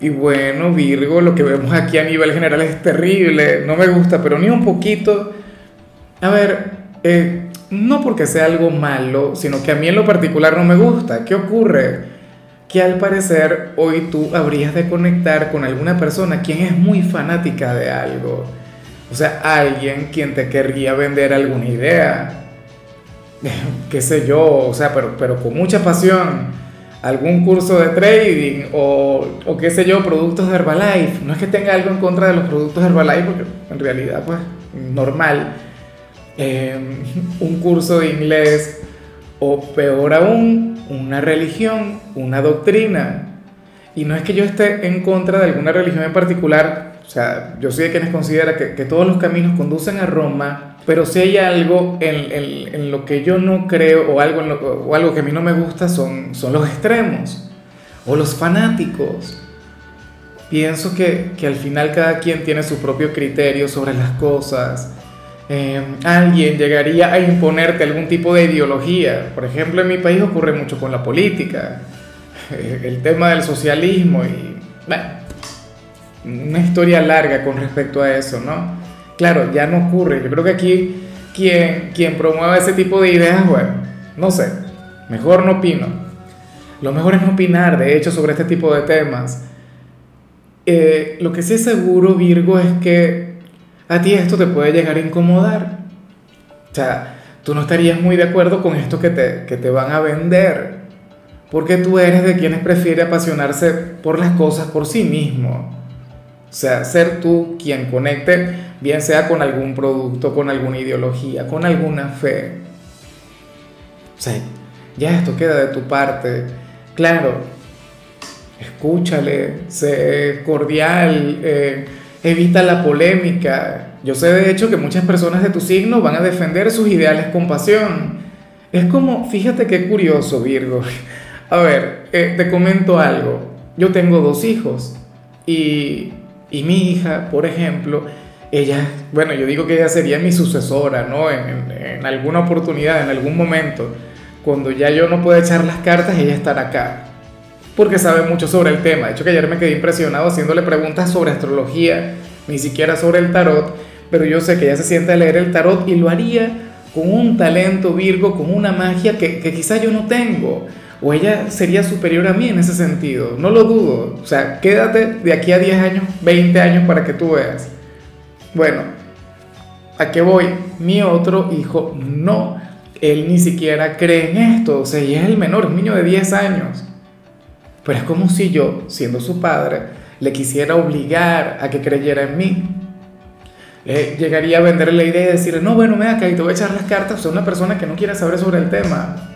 Y bueno, Virgo, lo que vemos aquí a nivel general es terrible, no me gusta, pero ni un poquito. A ver, eh, no porque sea algo malo, sino que a mí en lo particular no me gusta. ¿Qué ocurre? Que al parecer hoy tú habrías de conectar con alguna persona quien es muy fanática de algo. O sea, alguien quien te querría vender alguna idea. qué sé yo, o sea, pero, pero con mucha pasión algún curso de trading o, o, qué sé yo, productos de Herbalife. No es que tenga algo en contra de los productos de Herbalife, porque en realidad, pues, normal. Em, un curso de inglés o peor aún, una religión, una doctrina. Y no es que yo esté en contra de alguna religión en particular, o sea, yo soy de quienes considera que, que todos los caminos conducen a Roma, pero si hay algo en, lo que yo no creo o algo, o algo que a mí no me gusta son, son los extremos o los fanáticos. Pienso que, al final cada quien tiene su propio criterio sobre las cosas. Eh, alguien llegaría a imponerte algún tipo de ideología. Por ejemplo, en mi país ocurre mucho con la política, el tema del socialismo y, bueno, una historia larga con respecto a eso, ¿no? Claro, ya no ocurre. Yo creo que aquí quien, quien promueva ese tipo de ideas, bueno, no sé, mejor no opino. Lo mejor es no opinar, de hecho, sobre este tipo de temas. Eh, lo que sí es seguro, Virgo, es que a ti esto te puede llegar a incomodar. O sea, tú no estarías muy de acuerdo con esto que te, que te van a vender. Porque tú eres de quienes prefiere apasionarse por las cosas por sí mismo. O sea, ser tú quien conecte bien sea con algún producto, con alguna ideología, con alguna fe. O ya esto queda de tu parte. Claro, escúchale, sé cordial, eh, evita la polémica. Yo sé de hecho que muchas personas de tu signo van a defender sus ideales con pasión. Es como, fíjate qué curioso, Virgo. A ver, eh, te comento algo. Yo tengo dos hijos y, y mi hija, por ejemplo, ella, bueno, yo digo que ella sería mi sucesora, ¿no? En, alguna oportunidad, en algún momento, cuando ya yo no pueda echar las cartas, ella estará acá. Porque sabe mucho sobre el tema. De hecho, que ayer me quedé impresionado haciéndole preguntas sobre astrología, ni siquiera sobre el tarot, pero yo sé que ella se siente a leer el tarot y lo haría con un talento Virgo, con una magia que, que quizá yo no tengo. O ella sería superior a mí en ese sentido, no lo dudo. O sea, quédate de aquí a 10 años, 20 años para que tú veas. Bueno, ¿a qué voy? Mi otro hijo no, él ni siquiera cree en esto, o sea, y es el menor, un niño de 10 años. Pero es como si yo, siendo su padre, le quisiera obligar a que creyera en mí. llegaría a venderle la idea y decirle, no, bueno, me acá y te voy a echar las cartas, soy una persona que no quiere saber sobre el tema.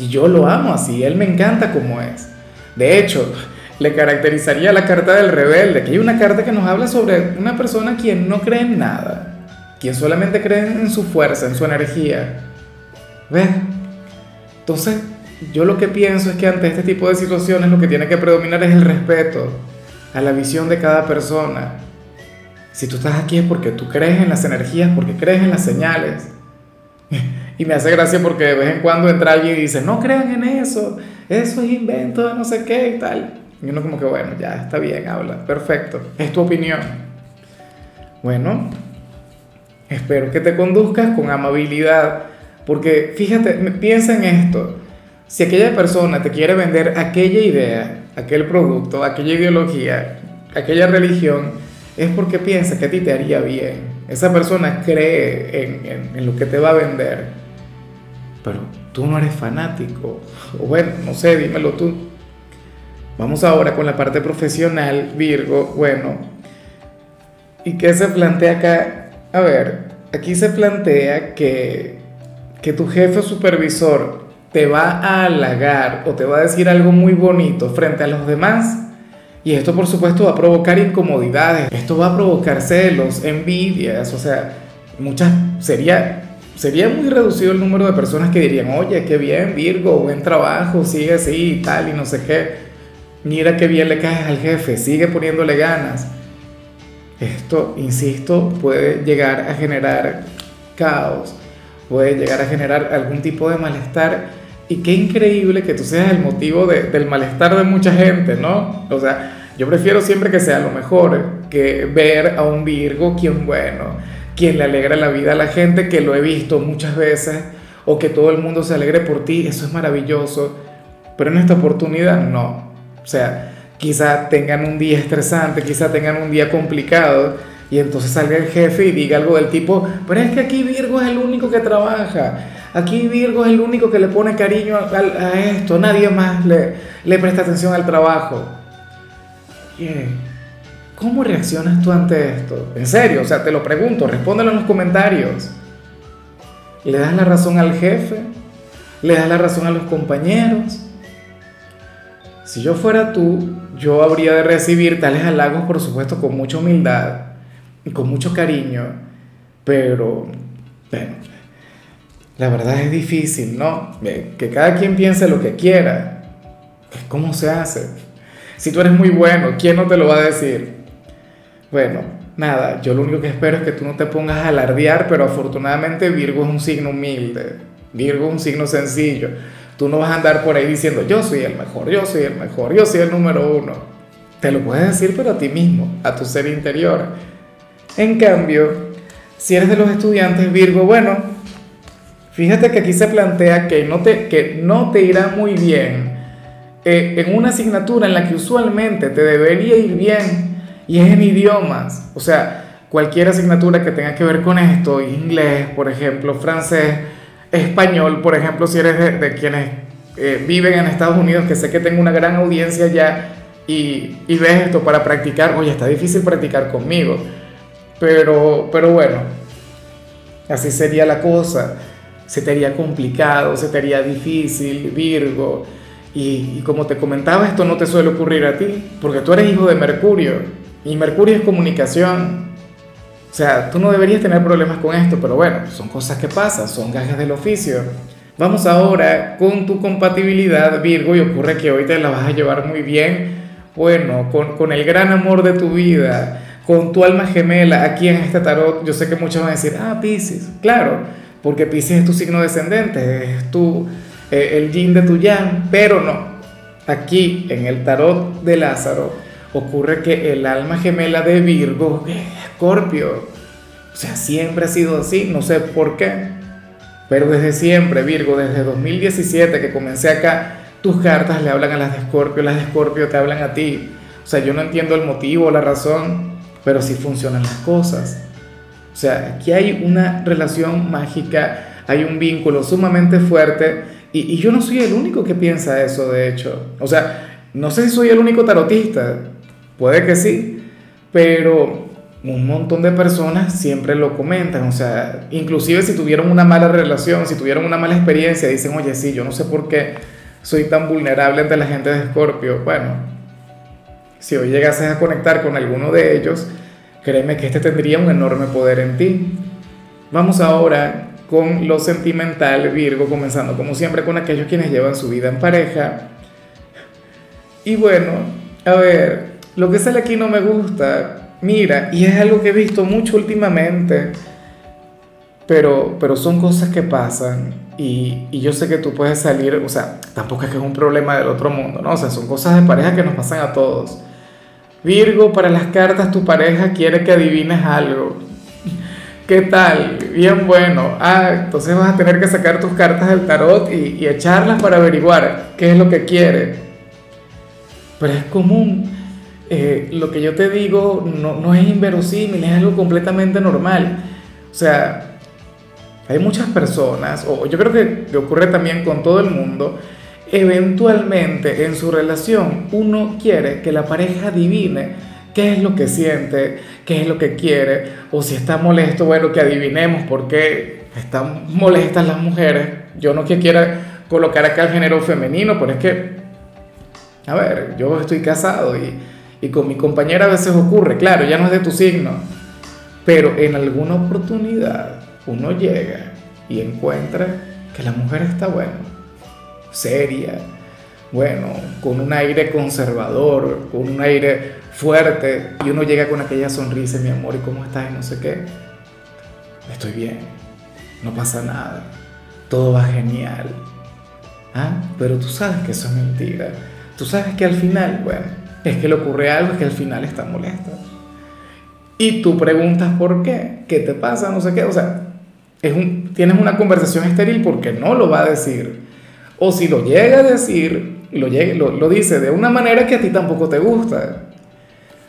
Y yo lo amo así, él me encanta como es. De hecho, le caracterizaría la carta del rebelde, que hay una carta que nos habla sobre una persona quien no cree en nada, quien solamente cree en su fuerza, en su energía. ¿Ves? Entonces, yo lo que pienso es que ante este tipo de situaciones lo que tiene que predominar es el respeto a la visión de cada persona. Si tú estás aquí es porque tú crees en las energías, porque crees en las señales. Y me hace gracia porque de vez en cuando entra alguien y dice, no crean en eso, eso es invento de no sé qué y tal. Y uno como que, bueno, ya está bien, habla, perfecto, es tu opinión. Bueno, espero que te conduzcas con amabilidad, porque fíjate, piensa en esto, si aquella persona te quiere vender aquella idea, aquel producto, aquella ideología, aquella religión, es porque piensa que a ti te haría bien. Esa persona cree en, en, en lo que te va a vender, pero tú no eres fanático. O bueno, no sé, dímelo tú. Vamos ahora con la parte profesional, Virgo. Bueno, ¿y qué se plantea acá? A ver, aquí se plantea que, que tu jefe supervisor te va a halagar o te va a decir algo muy bonito frente a los demás Y esto por supuesto va a provocar incomodidades, esto va a provocar celos, envidias, o sea, muchas, sería, sería muy reducido el número de personas que dirían, oye, qué bien Virgo, buen trabajo, sigue así y tal y no sé qué, mira qué bien le caes al jefe, sigue poniéndole ganas. Esto, insisto, puede llegar a generar caos, puede llegar a generar algún tipo de malestar y qué increíble que tú seas el motivo del malestar de mucha gente, ¿no? O sea, yo prefiero siempre que sea lo mejor que ver a un Virgo quien bueno, quien le alegra la vida a la gente, que lo he visto muchas veces, o que todo el mundo se alegre por ti, eso es maravilloso, pero en esta oportunidad no. O sea, quizá tengan un día estresante, quizá tengan un día complicado, y entonces salga el jefe y diga algo del tipo, pero es que aquí Virgo es el único que trabaja Aquí Virgo es el único que le pone cariño a, esto, nadie más le, le, presta atención al trabajo. ¿Cómo reaccionas tú ante esto? En serio, o sea, te lo pregunto, respóndelo en los comentarios. ¿Le das la razón al jefe? ¿Le das la razón a los compañeros? Si yo fuera tú, yo habría de recibir tales halagos, por supuesto, con mucha humildad y con mucho cariño, pero, bueno, la verdad es difícil, ¿no? Que cada quien piense lo que quiera. ¿Cómo se hace? Si tú eres muy bueno, ¿quién no te lo va a decir? Bueno, nada, yo lo único que espero es que tú no te pongas a alardear, pero afortunadamente Virgo es un signo humilde, Virgo es un signo sencillo. Tú no vas a andar por ahí diciendo, yo soy el mejor, yo soy el mejor, yo soy el número uno. Te lo puedes decir, pero a ti mismo, a tu ser interior. En cambio, si eres de los estudiantes Virgo, bueno, Fíjate que aquí se plantea que no te, que no te irá muy bien eh, en una asignatura en la que usualmente te debería ir bien y es en idiomas. O sea, cualquier asignatura que tenga que ver con esto, inglés, por ejemplo, francés, español, por ejemplo, si eres de, quienes eh, viven en Estados Unidos, que sé que tengo una gran audiencia ya y, y ves esto para practicar, oye, está difícil practicar conmigo. Pero, pero bueno, así sería la cosa se te haría complicado, se te haría difícil, Virgo. Y, como te comentaba, esto no te suele ocurrir a ti, porque tú eres hijo de Mercurio, y Mercurio es comunicación. O sea, tú no deberías tener problemas con esto, pero bueno, son cosas que pasan, son gajes del oficio. Vamos ahora con tu compatibilidad, Virgo, y ocurre que hoy te la vas a llevar muy bien, bueno, con, con el gran amor de tu vida, con tu alma gemela aquí en este tarot. Yo sé que muchos van a decir, ah, Pisces, claro porque Pisces es tu signo descendente, es tu, eh, el yin de tu yang, pero no. Aquí en el tarot de Lázaro ocurre que el alma gemela de Virgo es Escorpio. O sea, siempre ha sido así, no sé por qué, pero desde siempre, Virgo, desde 2017 que comencé acá, tus cartas le hablan a las de Escorpio, las de Escorpio te hablan a ti. O sea, yo no entiendo el motivo, la razón, pero sí funcionan las cosas. O sea, aquí hay una relación mágica, hay un vínculo sumamente fuerte y, yo no soy el único que piensa eso, de hecho. O sea, no sé si soy el único tarotista, puede que sí, pero un montón de personas siempre lo comentan, o sea, inclusive si tuvieron una mala relación, si tuvieron una mala experiencia, dicen, oye, sí, yo no sé por qué soy tan vulnerable ante la gente de Escorpio. Bueno, si hoy llegases a conectar con alguno de ellos, Créeme que este tendría un enorme poder en ti. Vamos ahora con lo sentimental, Virgo, comenzando como siempre con aquellos quienes llevan su vida en pareja. Y bueno, a ver, lo que sale aquí no me gusta. Mira, y es algo que he visto mucho últimamente, pero, pero son cosas que pasan y, y, yo sé que tú puedes salir, o sea, tampoco es que es un problema del otro mundo, ¿no? O sea, son cosas de pareja que nos pasan a todos. Virgo, para las cartas tu pareja quiere que adivines algo. ¿Qué tal? Bien bueno. Ah, entonces vas a tener que sacar tus cartas del tarot y, echarlas para averiguar qué es lo que quiere. Pero es común. Eh, lo que yo te digo no, no es inverosímil, es algo completamente normal. O sea, hay muchas personas, o yo creo que, que ocurre también con todo el mundo, eventualmente en su relación uno quiere que la pareja adivine qué es lo que siente, qué es lo que quiere, o si está molesto, bueno, que adivinemos por qué están molestas las mujeres. Yo no que quiera colocar acá el género femenino, pero es que, a ver, yo estoy casado y, Y con mi compañera a veces ocurre, claro, ya no es de tu signo, pero en alguna oportunidad uno llega y encuentra que la mujer está, bueno, seria, bueno, con un aire conservador, con un aire fuerte, y uno llega con aquella sonrisa, mi amor, ¿y cómo estás? Y no sé qué. Estoy bien, no pasa nada, todo va genial. ¿Ah? Pero tú sabes que eso es mentira. Tú sabes que al final, bueno, es que le ocurre algo, es que al final está molesto. Y tú preguntas por qué, qué te pasa, no sé qué. O sea, tienes una conversación estéril porque no lo va a decir. O si lo llega a decir, lo, lo, lo dice de una manera que a ti tampoco te gusta.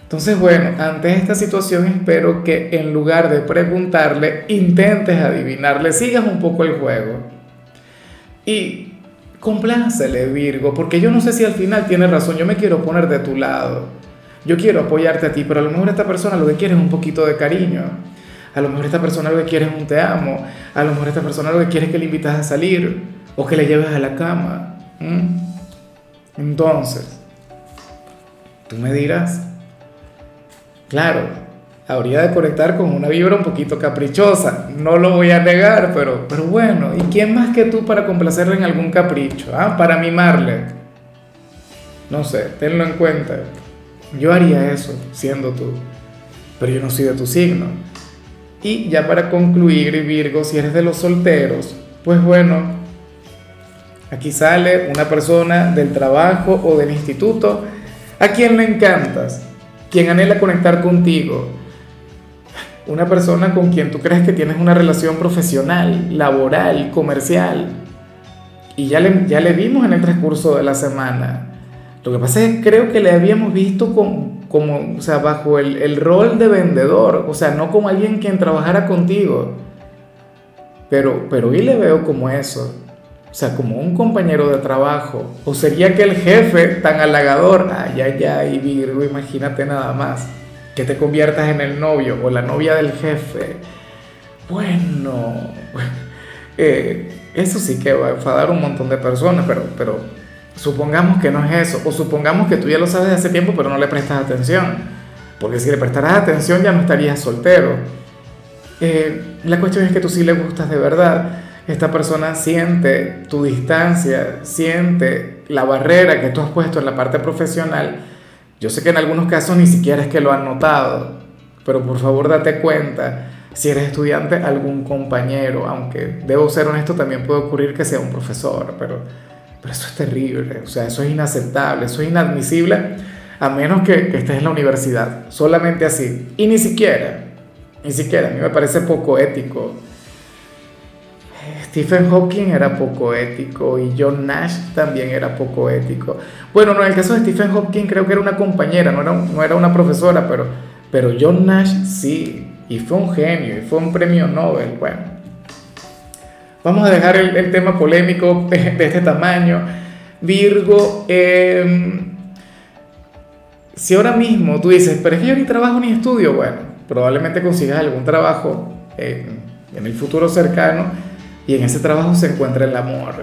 Entonces, bueno, ante esta situación espero que en lugar de preguntarle, intentes adivinarle, sigas un poco el juego. Y complácele, Virgo, porque yo no sé si al final tiene razón, yo me quiero poner de tu lado, yo quiero apoyarte a ti, pero a lo mejor esta persona lo que quiere es un poquito de cariño, a lo mejor esta persona lo que quiere es un te amo, a lo mejor esta persona lo que quiere es que le invitas a salir o que le lleves a la cama. Entonces, tú me dirás, claro, habría de conectar con una vibra un poquito caprichosa, no lo voy a negar, pero, pero bueno, ¿y quién más que tú para complacerle en algún capricho? Ah? Para mimarle. No sé, tenlo en cuenta. Yo haría eso, siendo tú, pero yo no soy de tu signo. Y ya para concluir, Virgo, si eres de los solteros, pues bueno, aquí sale una persona del trabajo o del instituto a quien le encantas, quien anhela conectar contigo, una persona con quien tú crees que tienes una relación profesional, laboral, comercial. Y ya le, ya le vimos en el transcurso de la semana. Lo que pasa es que creo que le habíamos visto como, o sea, bajo el, el, rol de vendedor, o sea, no como alguien quien trabajara contigo. Pero, pero hoy le veo como eso, o sea, como un compañero de trabajo. O sería que el jefe tan halagador, ay, ay, ay, Virgo, imagínate nada más que te conviertas en el novio o la novia del jefe, bueno, eh, eso sí que va a enfadar un montón de personas, pero, pero supongamos que no es eso, o supongamos que tú ya lo sabes de hace tiempo, pero no le prestas atención, porque si le prestaras atención ya no estarías soltero. Eh, la cuestión es que tú sí le gustas de verdad. Esta persona siente tu distancia, siente la barrera que tú has puesto en la parte profesional yo sé que en algunos casos ni siquiera es que lo han notado, pero por favor date cuenta, si eres estudiante, algún compañero, aunque debo ser honesto, también puede ocurrir que sea un profesor, pero, pero eso es terrible, o sea, eso es inaceptable, eso es inadmisible, a menos que, que estés en la universidad, solamente así, y ni siquiera, ni siquiera, a mí me parece poco ético Stephen Hawking era poco ético y John Nash también era poco ético. Bueno, no, en el caso de Stephen Hawking creo que era una compañera, no era, no era una profesora, pero, pero John Nash sí, y fue un genio, y fue un premio Nobel. Bueno, vamos a dejar el, tema polémico de, este tamaño. Virgo, em, si ahora mismo tú dices, pero es que yo ni trabajo ni estudio, bueno, probablemente consigas algún trabajo en el futuro cercano y en ese trabajo se encuentra el amor.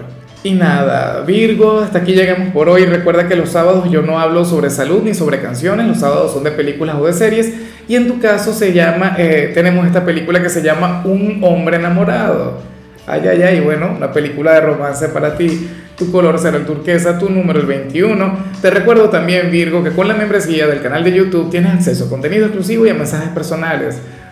Y nada, Virgo, hasta aquí llegamos por hoy. Recuerda que los sábados yo no hablo sobre salud ni sobre canciones, los sábados son de películas o de series. Y en tu caso se llama, eh, tenemos esta película que se llama Un hombre enamorado. Ay, ay, ay, bueno, una película de romance para ti. Tu color será el turquesa, tu número el 21. Te recuerdo también, Virgo, que con la membresía del canal de YouTube tienes acceso a contenido exclusivo y a mensajes personales